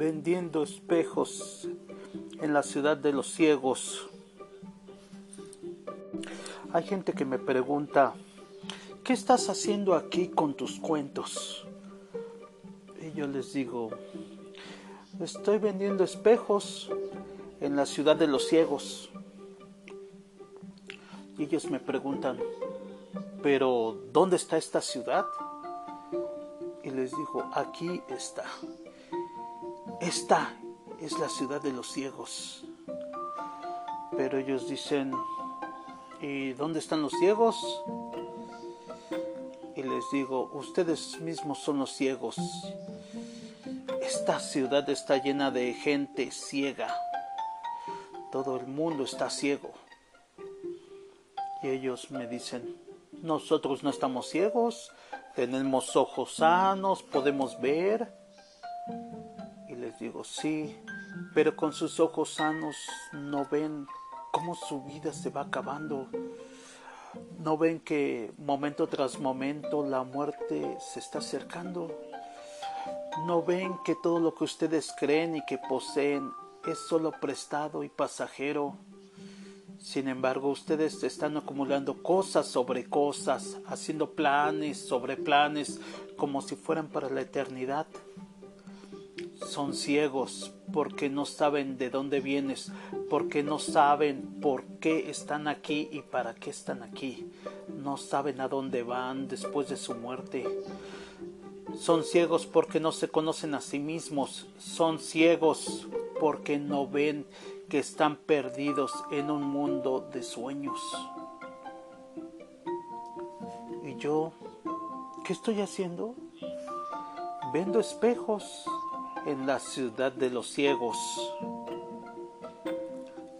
vendiendo espejos en la ciudad de los ciegos. Hay gente que me pregunta, ¿qué estás haciendo aquí con tus cuentos? Y yo les digo, estoy vendiendo espejos en la ciudad de los ciegos. Y ellos me preguntan, pero ¿dónde está esta ciudad? Y les digo, aquí está. Esta es la ciudad de los ciegos. Pero ellos dicen, ¿y dónde están los ciegos? Y les digo, ustedes mismos son los ciegos. Esta ciudad está llena de gente ciega. Todo el mundo está ciego. Y ellos me dicen, nosotros no estamos ciegos, tenemos ojos sanos, podemos ver. Y les digo, sí, pero con sus ojos sanos no ven cómo su vida se va acabando. No ven que momento tras momento la muerte se está acercando. No ven que todo lo que ustedes creen y que poseen es solo prestado y pasajero. Sin embargo, ustedes están acumulando cosas sobre cosas, haciendo planes sobre planes, como si fueran para la eternidad. Son ciegos porque no saben de dónde vienes, porque no saben por qué están aquí y para qué están aquí. No saben a dónde van después de su muerte. Son ciegos porque no se conocen a sí mismos. Son ciegos porque no ven que están perdidos en un mundo de sueños. ¿Y yo qué estoy haciendo? Vendo espejos en la ciudad de los ciegos.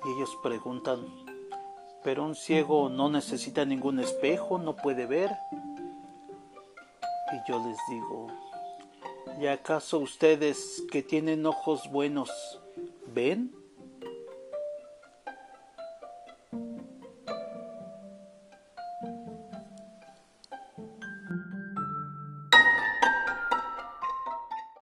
Y ellos preguntan, pero un ciego no necesita ningún espejo, no puede ver. Y yo les digo, ¿y acaso ustedes que tienen ojos buenos ven?